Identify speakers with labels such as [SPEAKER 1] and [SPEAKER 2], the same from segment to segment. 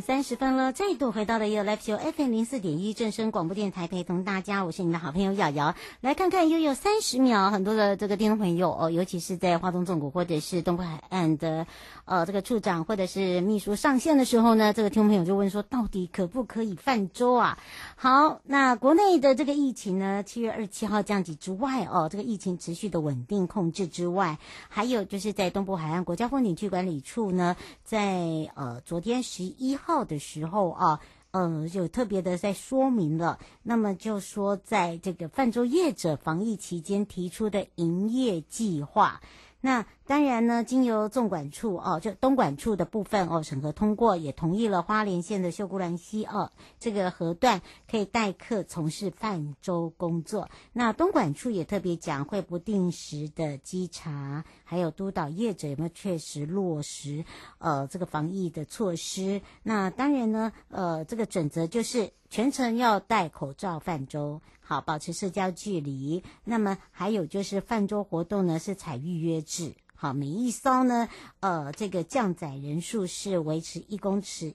[SPEAKER 1] 三十分了，再度回到了 You Live Show FM 零四点一正声广播电台，陪同大家，我是你的好朋友瑶瑶。来看看悠悠三十秒，很多的这个听众朋友哦，尤其是在花东纵谷或者是东部海岸的呃这个处长或者是秘书上线的时候呢，这个听众朋友就问说，到底可不可以泛舟啊？好，那国内的这个疫情呢，七月二十七号降级之外哦，这个疫情持续的稳定控制之外，还有就是在东部海岸国家风景区管理处呢，在呃昨天十一。号号的时候啊，嗯，有特别的在说明了。那么就说，在这个泛舟业者防疫期间提出的营业计划，那。当然呢，经由纵管处哦，就东管处的部分哦审核通过，也同意了花莲县的秀姑峦溪哦这个河段可以代客从事泛舟工作。那东管处也特别讲，会不定时的稽查，还有督导业者有没有确实落实呃这个防疫的措施。那当然呢，呃这个准则就是全程要戴口罩泛舟，好，保持社交距离。那么还有就是泛舟活动呢是采预约制。好，每一艘呢，呃，这个降载人数是维持一公尺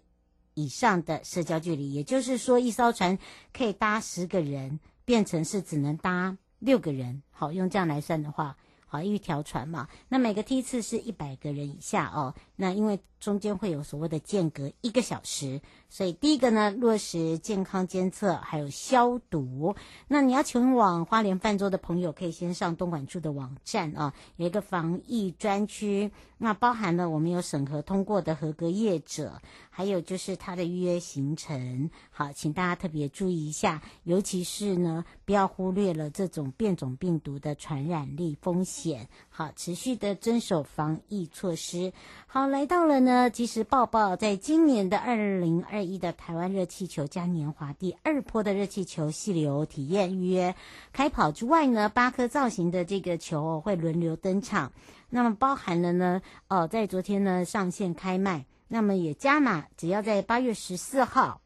[SPEAKER 1] 以上的社交距离，也就是说，一艘船可以搭十个人，变成是只能搭六个人。好，用这样来算的话，好，一条船嘛，那每个梯次是一百个人以下哦。那因为中间会有所谓的间隔一个小时，所以第一个呢，落实健康监测，还有消毒。那你要前往花莲泛舟的朋友，可以先上东莞处的网站啊，有一个防疫专区，那包含了我们有审核通过的合格业者，还有就是他的预约行程。好，请大家特别注意一下，尤其是呢，不要忽略了这种变种病毒的传染力风险。好，持续的遵守防疫措施。好，来到了呢，即时报报，在今年的二零二一的台湾热气球嘉年华第二波的热气球细流体验预约开跑之外呢，八颗造型的这个球会轮流登场。那么包含了呢，哦，在昨天呢上线开卖，那么也加码，只要在八月十四号，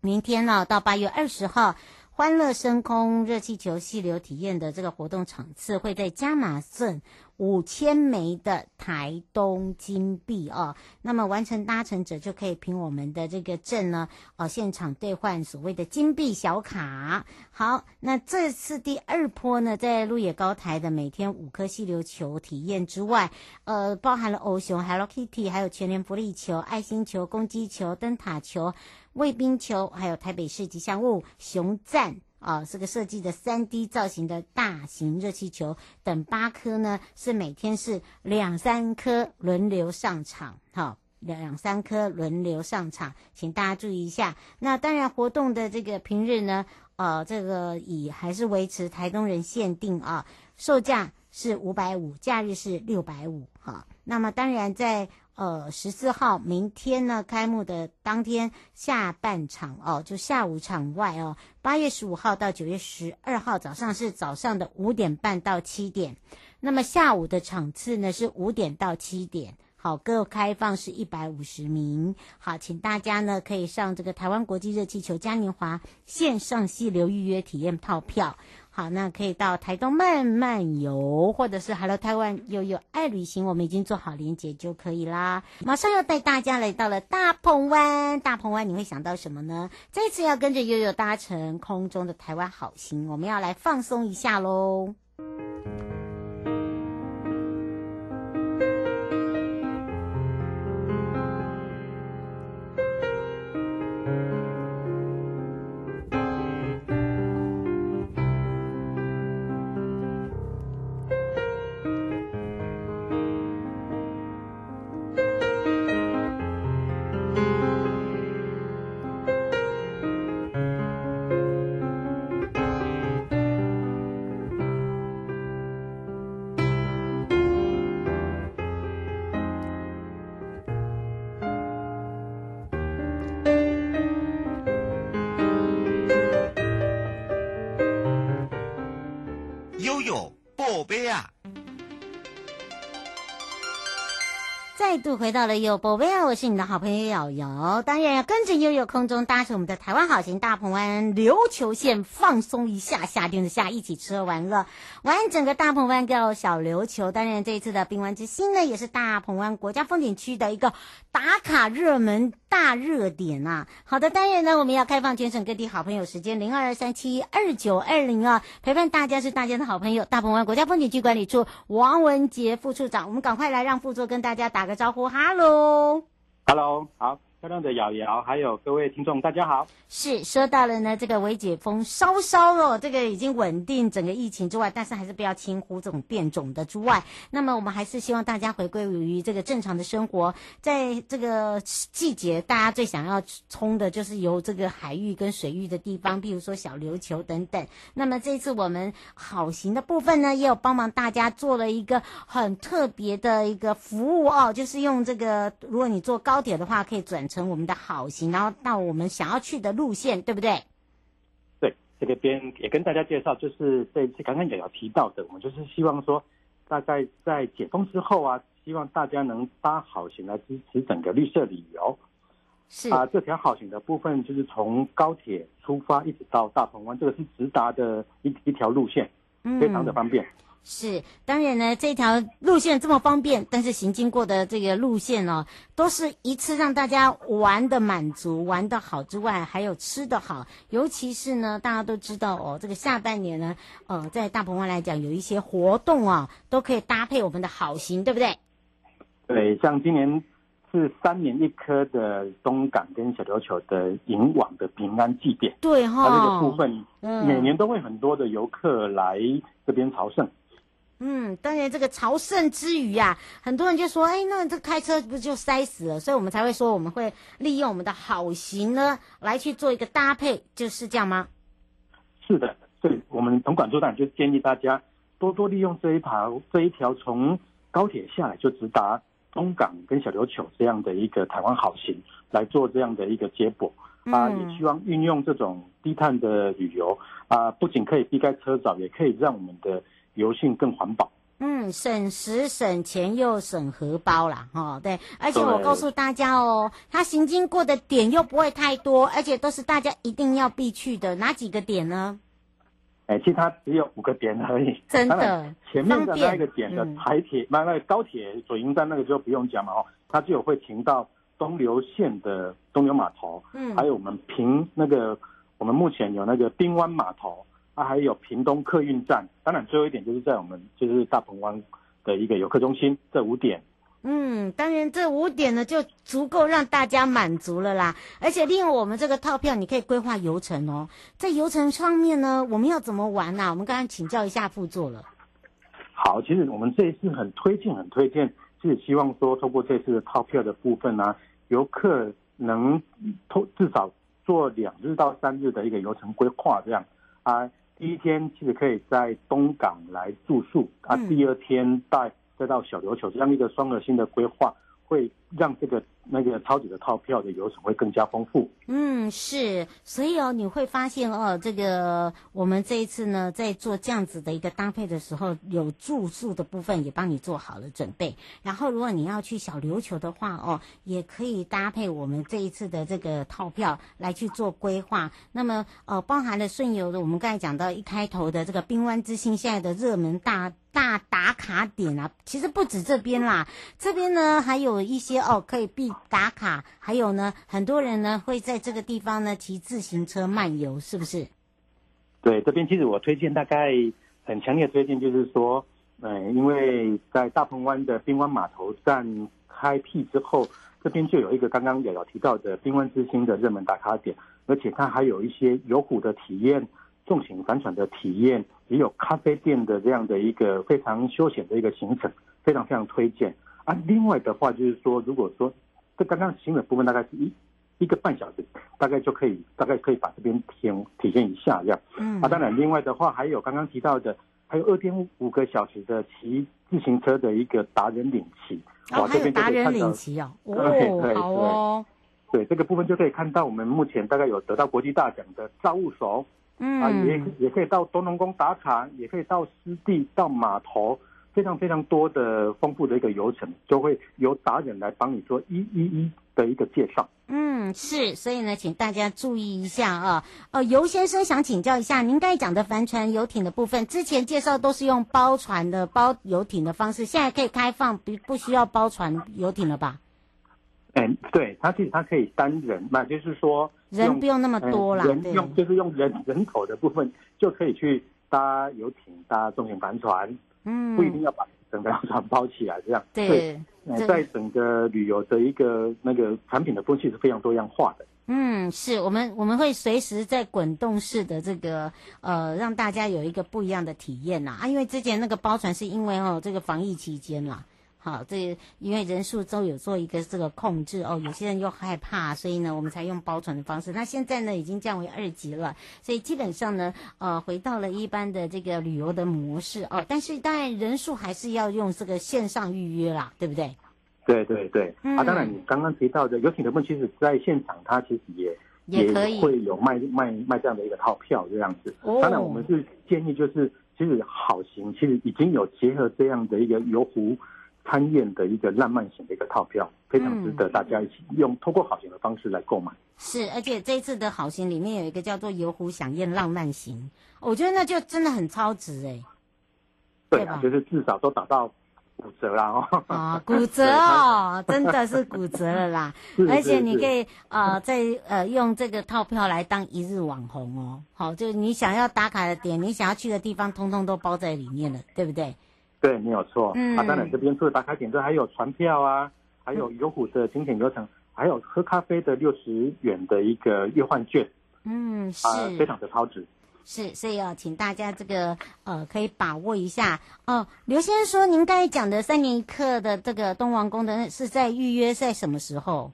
[SPEAKER 1] 明天呢到八月二十号。欢乐升空热气球细流体验的这个活动场次会在加码镇五千枚的台东金币哦，那么完成搭乘者就可以凭我们的这个证呢，哦，现场兑换所谓的金币小卡。好，那这次第二波呢，在鹿野高台的每天五颗细流球体验之外，呃，包含了欧熊、Hello Kitty，还有全联福利球、爱心球、公鸡球、灯塔球。卫兵球，还有台北市吉祥物熊赞啊，这个设计的三 D 造型的大型热气球等八颗呢，是每天是两三颗轮流上场，好，两三颗轮流上场，请大家注意一下。那当然，活动的这个平日呢，呃，这个以还是维持台东人限定啊，售价是五百五，假日是六百五，哈。那么当然在。呃，十四号明天呢，开幕的当天下半场哦，就下午场外哦。八月十五号到九月十二号早上是早上的五点半到七点，那么下午的场次呢是五点到七点。好，各开放是一百五十名。好，请大家呢可以上这个台湾国际热气球嘉年华线上细流预约体验套票。好，那可以到台东慢慢游，或者是 Hello 台湾悠悠爱旅行，我们已经做好连接就可以啦。马上要带大家来到了大鹏湾，大鹏湾你会想到什么呢？这次要跟着悠悠搭乘空中的台湾好行，我们要来放松一下喽。回到了悠悠宝贝啊！我是你的好朋友瑶瑶，当然要跟着悠悠空中搭乘我们的台湾好行大鹏湾琉球线，放松一下，夏天的夏，一起吃喝玩乐，玩整个大鹏湾跟小琉球。当然，这一次的冰湾之星呢，也是大鹏湾国家风景区的一个打卡热门大热点啊！好的，当然呢，我们要开放全省各地好朋友时间零二三七二九二零啊，陪伴大家是大家的好朋友，大鹏湾国家风景区管理处王文杰副处长，我们赶快来让副座跟大家打个招呼，哈喽，
[SPEAKER 2] 哈喽，好。漂亮的瑶瑶，还有各位听众，大家好。
[SPEAKER 1] 是说到了呢，这个微解封稍稍哦，这个已经稳定整个疫情之外，但是还是不要轻忽这种变种的之外。那么我们还是希望大家回归于这个正常的生活。在这个季节，大家最想要冲的就是游这个海域跟水域的地方，比如说小琉球等等。那么这次我们好行的部分呢，也有帮忙大家做了一个很特别的一个服务哦，就是用这个，如果你坐高铁的话，可以转乘。成我们的好行，然后到我们想要去的路线，对不对？
[SPEAKER 2] 对，这个边也跟大家介绍，就是这一次刚刚也有提到的，我们就是希望说，大概在解封之后啊，希望大家能搭好行来支持整个绿色旅游。
[SPEAKER 1] 是
[SPEAKER 2] 啊，这条好行的部分就是从高铁出发，一直到大鹏湾，这个是直达的一一条路线，非常的方便。嗯
[SPEAKER 1] 是，当然呢，这条路线这么方便，但是行经过的这个路线哦，都是一次让大家玩的满足、玩的好之外，还有吃的好。尤其是呢，大家都知道哦，这个下半年呢，呃，在大鹏湾来讲，有一些活动啊，都可以搭配我们的好行，对不对？
[SPEAKER 2] 对，像今年是三年一科的东港跟小琉球的迎王的平安祭典，
[SPEAKER 1] 对哈、哦，
[SPEAKER 2] 它这个部分，嗯，每年都会很多的游客来这边朝圣。
[SPEAKER 1] 嗯，当然，这个朝圣之余啊，很多人就说，哎，那这开车不就塞死了？所以我们才会说，我们会利用我们的好行呢，来去做一个搭配，就是这样吗？
[SPEAKER 2] 是的，所以我们总管组长就建议大家多多利用这一条这一条从高铁下来就直达东港跟小琉球这样的一个台湾好行来做这样的一个接驳啊，也希望运用这种低碳的旅游啊，不仅可以避开车潮，也可以让我们的。油性更环保，
[SPEAKER 1] 嗯，省时省钱又省荷包啦，哈、哦，对，而且我告诉大家哦，它行经过的点又不会太多，而且都是大家一定要必去的，哪几个点呢？
[SPEAKER 2] 哎，其实它只有五个点而已，
[SPEAKER 1] 真的，
[SPEAKER 2] 前面的那一个点的台铁，那、嗯、那个高铁左营站那个就不用讲了，哦，它就有会停到东流线的东流码头，嗯，还有我们平那个我们目前有那个滨湾码头。啊，还有屏东客运站，当然最后一点就是在我们就是大鹏湾的一个游客中心，这五点。
[SPEAKER 1] 嗯，当然这五点呢就足够让大家满足了啦。而且利用我们这个套票，你可以规划游程哦。在游程上面呢，我们要怎么玩呢、啊？我们刚刚请教一下副座了。
[SPEAKER 2] 好，其实我们这一次很推荐，很推荐，就是希望说通过这次的套票的部分呢、啊，游客能通至少做两日到三日的一个游程规划，这样啊。第一天其实可以在东港来住宿，啊，第二天带再到小琉球，这样一个双核心的规划，会让这个。那个超级的套票的游程会更加丰富。
[SPEAKER 1] 嗯，是，所以哦，你会发现哦，这个我们这一次呢，在做这样子的一个搭配的时候，有住宿的部分也帮你做好了准备。然后，如果你要去小琉球的话哦，也可以搭配我们这一次的这个套票来去做规划。那么，呃，包含了顺游的，我们刚才讲到一开头的这个冰湾之星，现在的热门大大打卡点啊，其实不止这边啦，这边呢还有一些哦可以必。打卡，还有呢，很多人呢会在这个地方呢骑自行车漫游，是不是？
[SPEAKER 2] 对，这边其实我推荐，大概很强烈推荐，就是说，嗯，因为在大鹏湾的滨湾码头站开辟之后，这边就有一个刚刚也有提到的滨湾之星的热门打卡点，而且它还有一些游湖的体验、重型帆船的体验，也有咖啡店的这样的一个非常休闲的一个行程，非常非常推荐。啊，另外的话就是说，如果说这刚刚行的部分大概是一一个半小时，大概就可以大概可以把这边体体验一下这样。嗯，啊，当然另外的话还有刚刚提到的，还有二点五个小时的骑自行车的一个达人领骑。
[SPEAKER 1] 哦，还有达人领骑哦，哦，好哦。
[SPEAKER 2] 对，这个部分就可以看到我们目前大概有得到国际大奖的造物手，
[SPEAKER 1] 嗯
[SPEAKER 2] 啊，也也可以到东龙宫打卡，也可以到湿地、到码头，非常非常多的丰富的一个游程，就会由达人来帮你做一一一的一个介绍。
[SPEAKER 1] 嗯，是，所以呢，请大家注意一下啊。呃，游先生想请教一下，您刚才讲的帆船游艇的部分，之前介绍都是用包船的包游艇的方式，现在可以开放不不需要包船游艇了吧？
[SPEAKER 2] 嗯，对，它其实它可以单人，那就是说
[SPEAKER 1] 人不用那么多啦，
[SPEAKER 2] 人用就是用人人口的部分就可以去搭游艇、搭重型帆船，
[SPEAKER 1] 嗯，
[SPEAKER 2] 不一定要把整个船包起来这样。
[SPEAKER 1] 对。
[SPEAKER 2] 在整个旅游的一个那个产品的风气是非常多样化的。
[SPEAKER 1] 嗯，是我们我们会随时在滚动式的这个呃，让大家有一个不一样的体验呐啊，因为之前那个包船是因为哦这个防疫期间啦。好，这因为人数都有做一个这个控制哦，有些人又害怕，所以呢，我们才用包船的方式。那现在呢，已经降为二级了，所以基本上呢，呃，回到了一般的这个旅游的模式哦。但是当然人数还是要用这个线上预约啦，对不对？
[SPEAKER 2] 对对对。
[SPEAKER 1] 嗯、
[SPEAKER 2] 啊，当然你刚刚提到的游艇的部分，其实在现场它其实也
[SPEAKER 1] 也可以
[SPEAKER 2] 也会有卖卖卖这样的一个套票这样子。
[SPEAKER 1] 哦。
[SPEAKER 2] 当然我们是建议就是，其实好行其实已经有结合这样的一个游湖。参宴的一个浪漫型的一个套票，非常值得大家一起用通过好行的方式来购买。
[SPEAKER 1] 是，而且这一次的好行里面有一个叫做游湖享宴浪漫型，我觉得那就真的很超值哎。
[SPEAKER 2] 对啊，就是至少都打到骨折了哦。
[SPEAKER 1] 啊，骨折哦，真的是骨折了啦。而且你可以呃再呃用这个套票来当一日网红哦。好，就你想要打卡的点，你想要去的地方，通通都包在里面了，对不对？
[SPEAKER 2] 对，没有错。
[SPEAKER 1] 嗯，
[SPEAKER 2] 啊，当然这边除了打卡点之外，还有船票啊，还有游湖的景点游程，嗯，还有喝咖啡的六十元的一个兑换券。
[SPEAKER 1] 嗯，是，
[SPEAKER 2] 啊，非常的超值。
[SPEAKER 1] 是，所以要请大家这个呃可以把握一下哦。刘先生说，您刚才讲的三年一课的这个东王宫的是在预约在什么时候？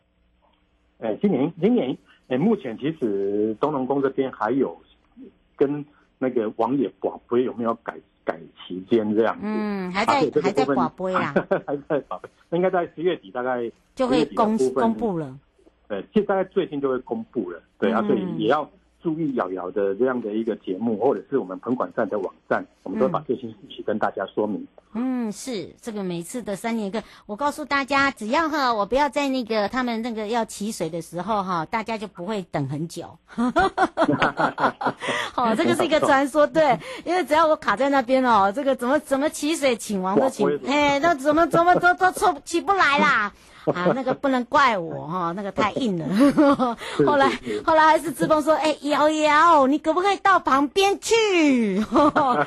[SPEAKER 2] 哎，今年今年哎，目前其实东龙宫这边还有跟那个王爷广辉有没有改？改期间这样子，
[SPEAKER 1] 嗯，还在还在广播呀，
[SPEAKER 2] 还在广播，应该在十月底大概
[SPEAKER 1] 就会公公布了。
[SPEAKER 2] 对，其实大概最近就会公布了，对、嗯、啊，所以也要注意瑶瑶的这样的一个节目，或者是我们彭管站的网站，我们都会把最新信息跟大家说明。
[SPEAKER 1] 嗯，是这个每次的三年一个，我告诉大家，只要哈，我不要在那个他们那个要起水的时候哈，大家就不会等很久。好，这个是一个传说，对，因为只要我卡在那边哦，这个怎么怎么起水，请王都请，哎，那怎么怎么都都出起不来啦。啊，那个不能怪我哈、哦，那个太硬了。后来后来还是志峰说，哎、欸，瑶瑶，你可不可以到旁边去？哦，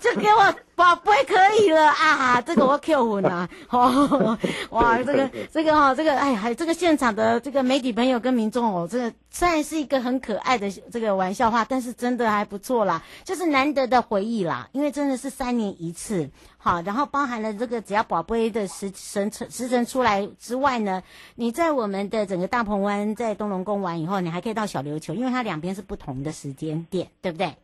[SPEAKER 1] 就给我宝贝可以了啊，这个我 Q 混了。哦，哇，这个这个哈、哦，这个哎，还这个现场的这个媒体朋友跟民众哦，这个虽然是一个很可爱的这个玩笑话，但是真的还不错啦，就是难得的回忆啦，因为真的是三年一次。好，然后包含了这个只要宝贝的时辰时辰出来之外呢，你在我们的整个大鹏湾在东龙宫玩以后，你还可以到小琉球，因为它两边是不同的时间点，对不对？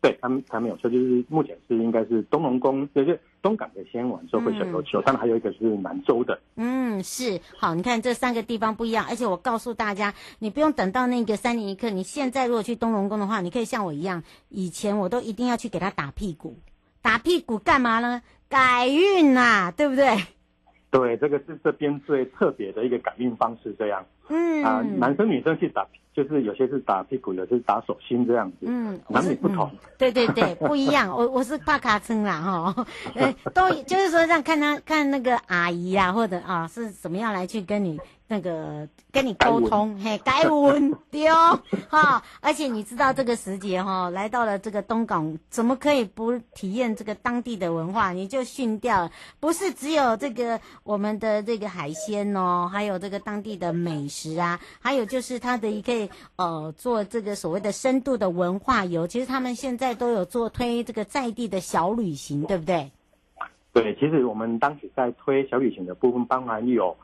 [SPEAKER 2] 对，他们他们有说，就是目前是应该是东龙宫，就是东港的先玩，之后会小琉球，他、嗯、们还有一个是南州的。嗯，
[SPEAKER 1] 是好，你看这三个地方不一样，而且我告诉大家，你不用等到那个三年一刻，你现在如果去东龙宫的话，你可以像我一样，以前我都一定要去给他打屁股，打屁股干嘛呢？改运呐、啊，对不对？
[SPEAKER 2] 对，这个是这边最特别的一个改运方式，这样。
[SPEAKER 1] 嗯
[SPEAKER 2] 啊，男生女生去打，就是有些是打屁股，有些是打手心这样子。嗯，男女不同、嗯。对
[SPEAKER 1] 对对，不一样。我我是怕卡称啦哈，呃，都就是说让看他看那个阿姨啊，或者啊是怎么样来去跟你。那个跟你沟通，嘿，该稳丢哈，而且你知道这个时节哈，来到了这个东港，怎么可以不体验这个当地的文化？你就训掉了，不是只有这个我们的这个海鲜哦，还有这个当地的美食啊，还有就是它的一个呃做这个所谓的深度的文化游，其实他们现在都有做推这个在地的小旅行，对不对？
[SPEAKER 2] 对，其实我们当时在推小旅行的部分，包含有。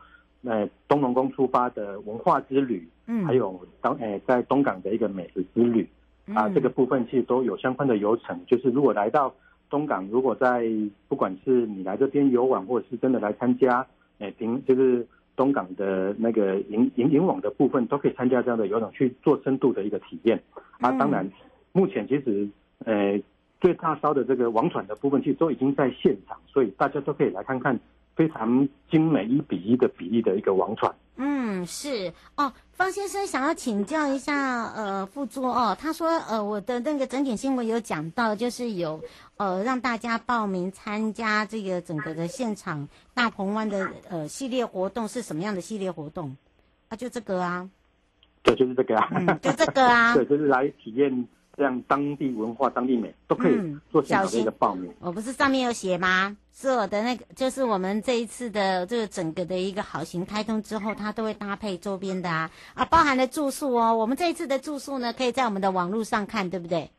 [SPEAKER 2] 那东龙宫出发的文化之旅，嗯，还有当诶在东港的一个美食之旅，啊，这个部分其实都有相关的游程。就是如果来到东港，如果在不管是你来这边游玩，或者是真的来参加，诶，平就是东港的那个营营营网的部分，都可以参加这样的游泳去做深度的一个体验。啊，当然目前其实呃最大烧的这个网传的部分，其实都已经在现场，所以大家都可以来看看非常精美一比一的比例的一个王船。
[SPEAKER 1] 嗯，是哦，方先生想要请教一下，呃，副座哦，他说，呃，我的那个整点新闻有讲到，就是有呃让大家报名参加这个整个的现场大鹏湾的呃系列活动是什么样的系列活动？啊，就这个啊，
[SPEAKER 2] 对，就是这个啊，
[SPEAKER 1] 嗯、就这个啊，
[SPEAKER 2] 对，就是来体验。这样当地文化、当地美都可以做现场的一个报名。
[SPEAKER 1] 我不是上面有写吗？是我的那个，就是我们这一次的这个整个的一个好行开通之后，它都会搭配周边的啊啊，包含了住宿哦。我们这一次的住宿呢，可以在我们的网络上看，对不对？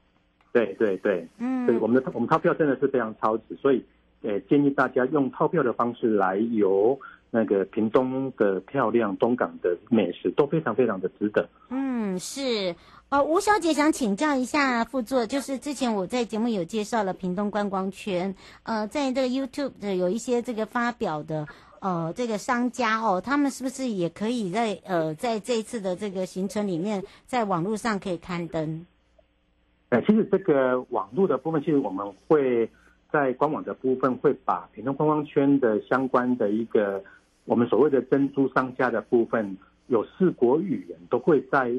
[SPEAKER 2] 对对对，嗯，对，我们的我们套票真的是非常超值，所以呃建议大家用套票的方式来游那个屏东的漂亮东港的美食，都非常非常的值得。
[SPEAKER 1] 嗯，是。哦，吴小姐想请教一下副座，就是之前我在节目有介绍了屏东观光圈，呃，在这个 YouTube 的有一些这个发表的，呃，这个商家哦，他们是不是也可以在呃，在这一次的这个行程里面，在网络上可以刊登？
[SPEAKER 2] 呃，其实这个网络的部分，其实我们会在官网的部分会把屏东观光圈的相关的一个我们所谓的珍珠商家的部分，有四国语言都会在。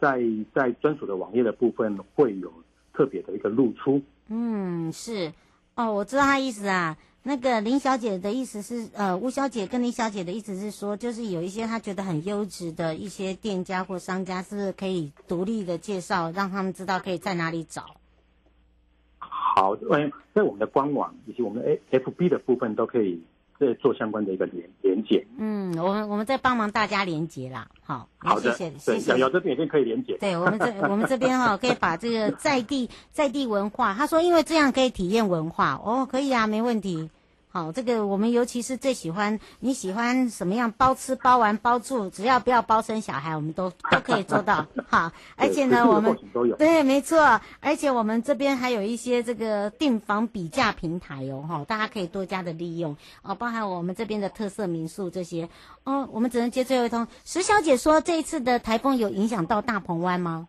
[SPEAKER 2] 在在专属的网页的部分会有特别的一个露出。
[SPEAKER 1] 嗯，是哦，我知道他意思啊。那个林小姐的意思是，呃，吴小姐跟林小姐的意思是说，就是有一些她觉得很优质的一些店家或商家，是不是可以独立的介绍，让他们知道可以在哪里找？
[SPEAKER 2] 好，嗯，在我们的官网以及我们的 FB 的部分都可以。对，做相关的一个连连接。
[SPEAKER 1] 嗯，我们我们在帮忙大家连接啦。好，
[SPEAKER 2] 好的，
[SPEAKER 1] 谢谢，
[SPEAKER 2] 对，
[SPEAKER 1] 谢谢。
[SPEAKER 2] 有这边也可以连接。
[SPEAKER 1] 对我们这我们这边哈、哦，可以把这个在地在地文化，他说因为这样可以体验文化哦，可以啊，没问题。好，这个我们尤其是最喜欢，你喜欢什么样包吃包玩包住，只要不要包生小孩，我们都都可以做到。好，而且呢，我们对，没错，而且我们这边还有一些这个订房比价平台哦，哈，大家可以多加的利用哦，包含我们这边的特色民宿这些哦。我们只能接最后一通。石小姐说，这一次的台风有影响到大鹏湾吗？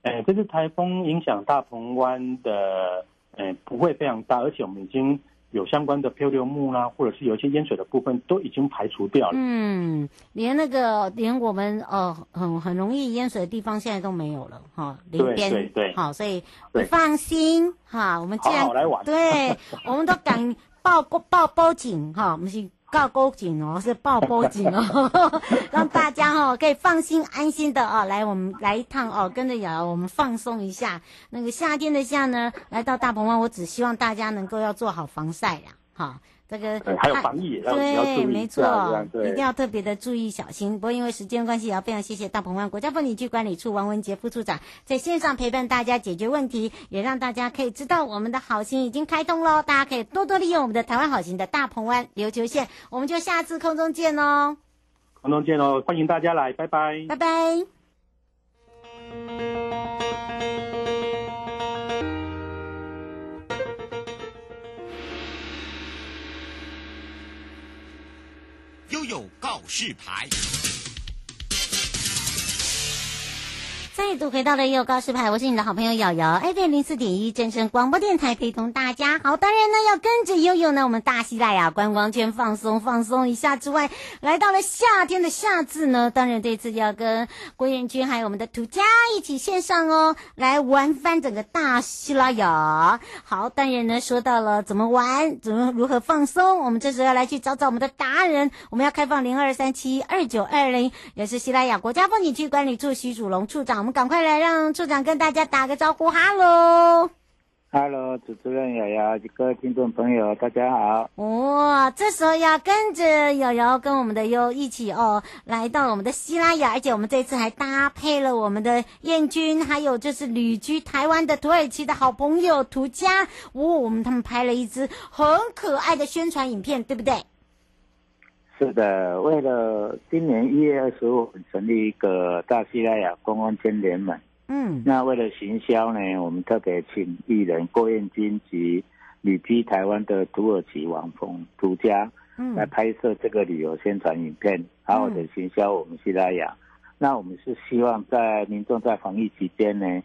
[SPEAKER 2] 哎，这次台风影响大鹏湾的，哎，不会非常大，而且我们已经。有相关的漂流木啦，或者是有一些淹水的部分，都已经排除掉了。
[SPEAKER 1] 嗯，连那个连我们呃很很容易淹水的地方，现在都没有了哈。林边
[SPEAKER 2] 对对
[SPEAKER 1] 好，所以你放心哈。我们既然对，我们都敢 报报报报警哈，我们是。告报警哦，是报报警哦，让大家哈、哦、可以放心安心的哦，来我们来一趟哦，跟着瑶瑶我们放松一下。那个夏天的夏呢，来到大鹏湾，我只希望大家能够要做好防晒呀，哈。这个
[SPEAKER 2] 还有防疫，
[SPEAKER 1] 对，没错，一定要特别的注意小心。不过因为时间关系，也要非常谢谢大鹏湾国家风景区管理处王文杰副处长在线上陪伴大家解决问题，也让大家可以知道我们的好心已经开通喽。大家可以多多利用我们的台湾好行的大鹏湾琉球线，我们就下次空中见喽。
[SPEAKER 2] 空中见哦，欢迎大家来，拜拜，
[SPEAKER 1] 拜拜。
[SPEAKER 3] 告示牌。
[SPEAKER 1] 再度回到了悠悠告示牌，我是你的好朋友瑶瑶，FM 零四点一正声广播电台陪同大家。好，当然呢要跟着悠悠呢，我们大西拉雅观光圈放松放松一下之外，来到了夏天的夏至呢，当然这次要跟郭彦均还有我们的土家一起线上哦，来玩翻整个大西拉雅。好，当然呢说到了怎么玩，怎么如何放松，我们这时候要来去找找我们的达人，我们要开放零二三七二九二零，也是西拉雅国家风景区管理处徐主龙处长。赶快来让处长跟大家打个招呼，哈喽，
[SPEAKER 4] 哈喽，主持人瑶瑶，各位听众朋友，大家好。
[SPEAKER 1] 哇，这时候要跟着瑶瑶跟我们的优一起哦，来到我们的西拉雅，而且我们这次还搭配了我们的燕军，还有就是旅居台湾的土耳其的好朋友土家，哦，我们他们拍了一支很可爱的宣传影片，对不对？
[SPEAKER 4] 是的，为了今年一月二十五成立一个大西拉雅观光圈联盟，嗯，那为了行销呢，我们特别请艺人郭彦均及旅居台湾的土耳其王峰独家，嗯，来拍摄这个旅游宣传影片，好好的行销我们西拉雅。那我们是希望在民众在防疫期间呢，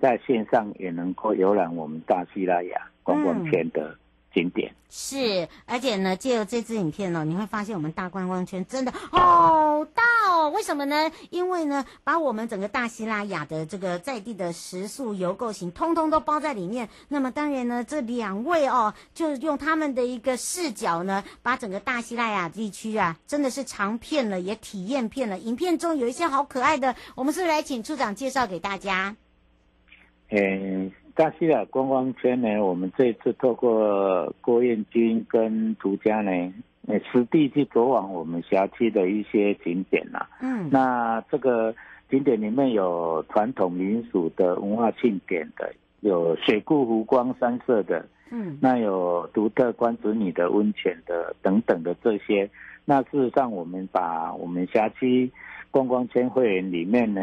[SPEAKER 4] 在线上也能够游览我们大西拉雅观光圈的。嗯景点
[SPEAKER 1] 是，而且呢，借由这支影片呢，你会发现我们大观光圈真的好大哦。为什么呢？因为呢，把我们整个大西拉雅的这个在地的食宿游购行，通通都包在里面。那么当然呢，这两位哦，就用他们的一个视角呢，把整个大西拉雅地区啊，真的是尝遍了，也体验遍了。影片中有一些好可爱的，我们是不是来请处长介绍给大家？
[SPEAKER 4] 嗯。大西亚观光圈呢，我们这一次透过郭彦军跟独家呢，呃，实地去走访我们辖区的一些景点呐。嗯，那这个景点里面有传统民俗的文化庆典的，有水库湖光山色的，嗯，那有独特关子女的温泉的等等的这些。那事实上，我们把我们辖区观光圈会员里面呢，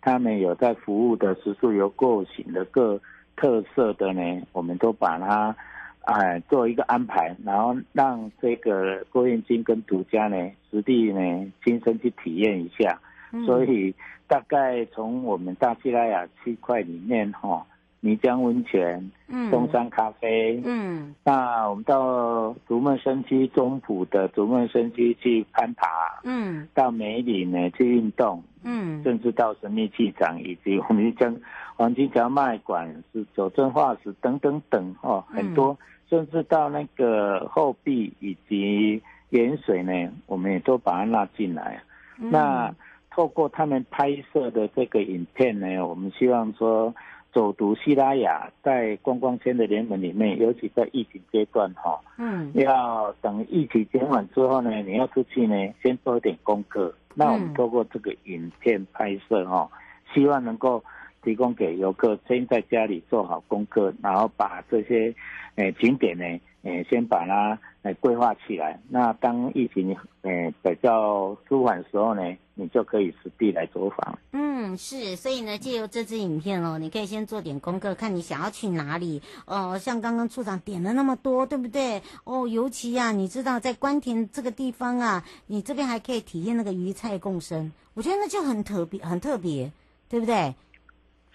[SPEAKER 4] 他们有在服务的食宿游购行的各。特色的呢，我们都把它，哎，做一个安排，然后让这个郭燕京跟独家呢，实地呢亲身去体验一下。嗯、所以大概从我们大西拉雅区块里面哈，泥浆温泉，嗯，东山咖啡，嗯，那我们到竹梦生区中埔的竹梦生区去攀爬，嗯，到梅里呢去运动，嗯，甚至到神秘气场以及我们将。黄金桥脉馆是九镇化石等等等哦，很多，甚至到那个后壁以及盐水呢，我们也都把它纳进来。嗯、那透过他们拍摄的这个影片呢，我们希望说，走读西拉雅在观光圈的联盟里面，尤其在疫情阶段哈，嗯，要等疫情减缓之后呢，你要出去呢，先做一点功课。那我们透过这个影片拍摄哈，希望能够。提供给游客先在家里做好功课，然后把这些诶、呃、景点呢，诶、呃、先把它诶规划起来。那当疫情诶、呃、比较舒缓的时候呢，你就可以实地来走访。
[SPEAKER 1] 嗯，是，所以呢，借由这支影片哦，你可以先做点功课，看你想要去哪里。哦、呃，像刚刚处长点了那么多，对不对？哦，尤其呀、啊，你知道在关田这个地方啊，你这边还可以体验那个鱼菜共生，我觉得那就很特别，很特别，对不对？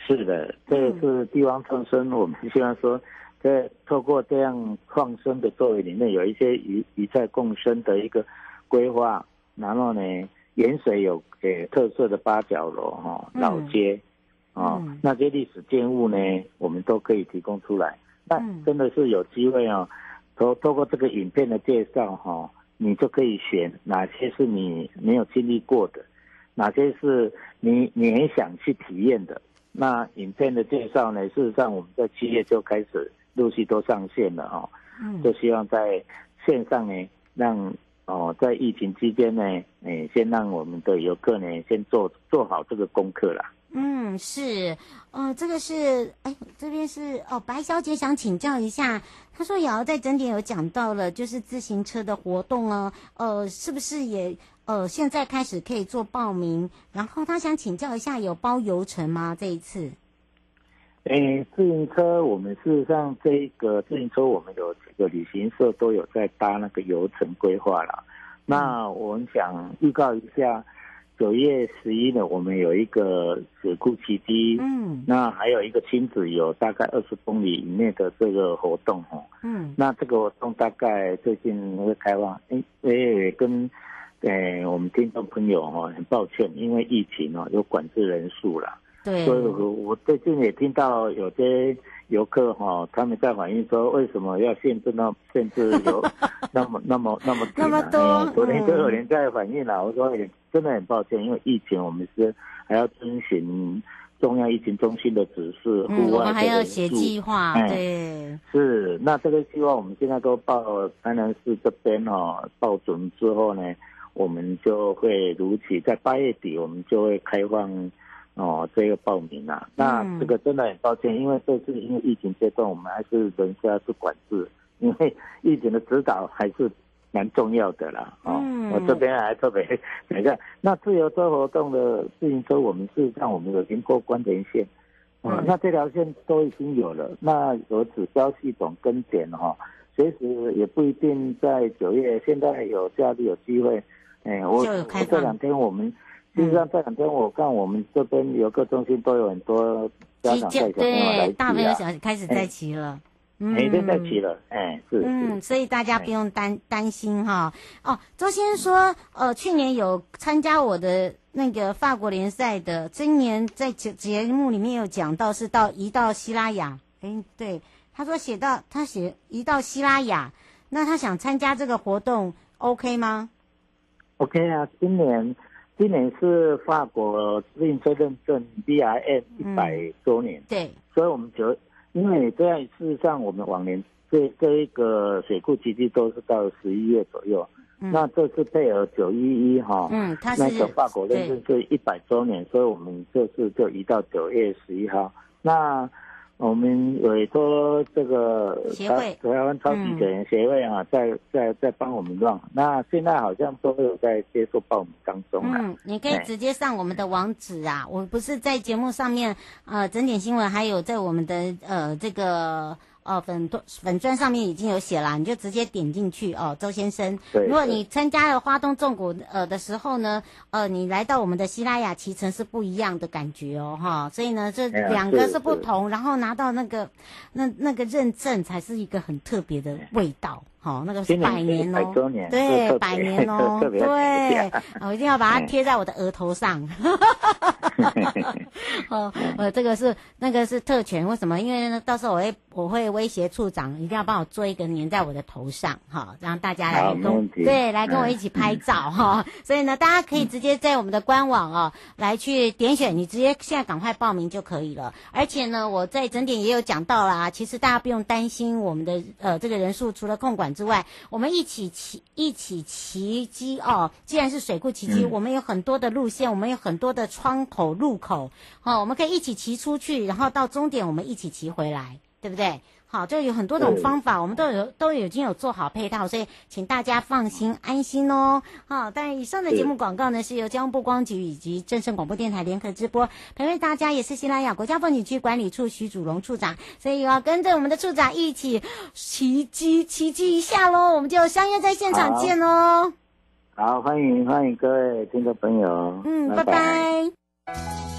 [SPEAKER 4] 是的，这个是地方创生。我们希望说，在透过这样创生的作为里面，有一些鱼鱼在共生的一个规划。然后呢，盐水有诶特色的八角楼哈老街，啊，那些历史建物呢，我们都可以提供出来。那真的是有机会哦，透透过这个影片的介绍哈，你就可以选哪些是你没有经历过的，哪些是你你很想去体验的。那影片的介绍呢？事实上，我们在七月就开始陆续都上线了哦。嗯。就希望在线上呢，让哦，在疫情期间呢，诶，先让我们的游客呢，先做做好这个功课啦。
[SPEAKER 1] 嗯，是，哦，这个是，哎，这边是哦，白小姐想请教一下，她说瑶在整点有讲到了，就是自行车的活动哦，呃，是不是也？呃，现在开始可以做报名，然后她想请教一下，有包邮程吗？这一次？
[SPEAKER 4] 诶，自行车，我们事实上这一个自行车，我们有几个旅行社都有在搭那个游程规划了。那我们想预告一下，九月十一呢，我们有一个水库奇迹，嗯，那还有一个亲子游，大概二十公里以内的这个活动哦，嗯，那这个活动大概最近会开放，诶，诶，跟。对，我们听众朋友哈，很抱歉，因为疫情哦，有管制人数了。对。所以我我最近也听到有些游客哈，他们在反映说，为什么要限制那限制有 那么那么那么
[SPEAKER 1] 那么多？
[SPEAKER 4] 嗯、昨天就有人在反映了，我说也真的很抱歉，因为疫情我们是还要遵循中央疫情中心的指示，
[SPEAKER 1] 户外、嗯、还要写计划。对。
[SPEAKER 4] 是，那这个计划我们现在都报台南市这边哦，报准之后呢。我们就会如期在八月底，我们就会开放哦这个报名啊。那这个真的很抱歉，因为这次因为疫情阶段，我们还是人家是管制，因为疫情的指导还是蛮重要的啦。哦，我这边还特别等一下，那自由车活动的自行车，我们事实上我们有经过关联线，哦，那这条线都已经有了，那有指标系统跟点哈，随时也不一定在九月，现在有假日有机会。哎，我这两天我们，实际上这两天我看我们这边游客中心都有很多家长带小朋友来骑，
[SPEAKER 1] 大朋友小开始在骑了。
[SPEAKER 4] 每天在骑了，哎，是，
[SPEAKER 1] 嗯，所以大家不用担担心哈。哦，周先生说，呃，去年有参加我的那个法国联赛的，今年在节节目里面有讲到是到移到希拉雅，哎，对，他说写到他写移到希拉雅，那他想参加这个活动，OK 吗
[SPEAKER 4] ？OK 啊，今年今年是法国自行车认证 BRM 一百周年，
[SPEAKER 1] 对，
[SPEAKER 4] 所以我们就。因为这样，事实上我们往年这这一个水库基地都是到十一月左右，嗯、那这次配合九一一哈，
[SPEAKER 1] 嗯，
[SPEAKER 4] 那个法国认证是一百周年，所以我们这次就移到九月十一号。那我们委托这个
[SPEAKER 1] 协会
[SPEAKER 4] 台湾超级铁人协会啊，在在在帮我们弄。那现在好像都有在接受报名当中啊。
[SPEAKER 1] 嗯，你可以直接上我们的网址啊，我不是在节目上面呃整点新闻，还有在我们的呃这个。哦，粉粉砖上面已经有写了，你就直接点进去哦，周先生。
[SPEAKER 4] 对。
[SPEAKER 1] 如果你参加了花东纵谷呃的时候呢，呃，你来到我们的西拉雅骑乘是不一样的感觉哦，哈。所以呢，这两个是不同，然后拿到那个那那个认证才是一个很特别的味道。好，那个是百年哦，对，百年哦，对，我 一定要把它贴在我的额头上。哦，呃，这个是那个是特权，为什么？因为呢，到时候我会我会威胁处长，一定要帮我做一个粘在我的头上，哈，让大家来跟对来跟我一起拍照哈。所以呢，大家可以直接在我们的官网哦来去点选，你直接现在赶快报名就可以了。而且呢，我在整点也有讲到啦，其实大家不用担心我们的呃这个人数，除了控管。之外，我们一起骑一起骑机哦。既然是水库骑机，我们有很多的路线，我们有很多的窗口入口，哦，我们可以一起骑出去，然后到终点我们一起骑回来，对不对？好，就有很多种方法，我们都有都已经有做好配套，所以请大家放心安心哦。好，但以上的节目广告呢，是由交通部光局以及正声广播电台联合直播，陪陪大家也是西拉雅国家风景区管理处徐祖龙处长，所以要跟着我们的处长一起奇迹奇迹一下喽，我们就相约在现场见喽。
[SPEAKER 4] 好，欢迎欢迎各位听众朋友，
[SPEAKER 1] 嗯，拜拜。拜拜。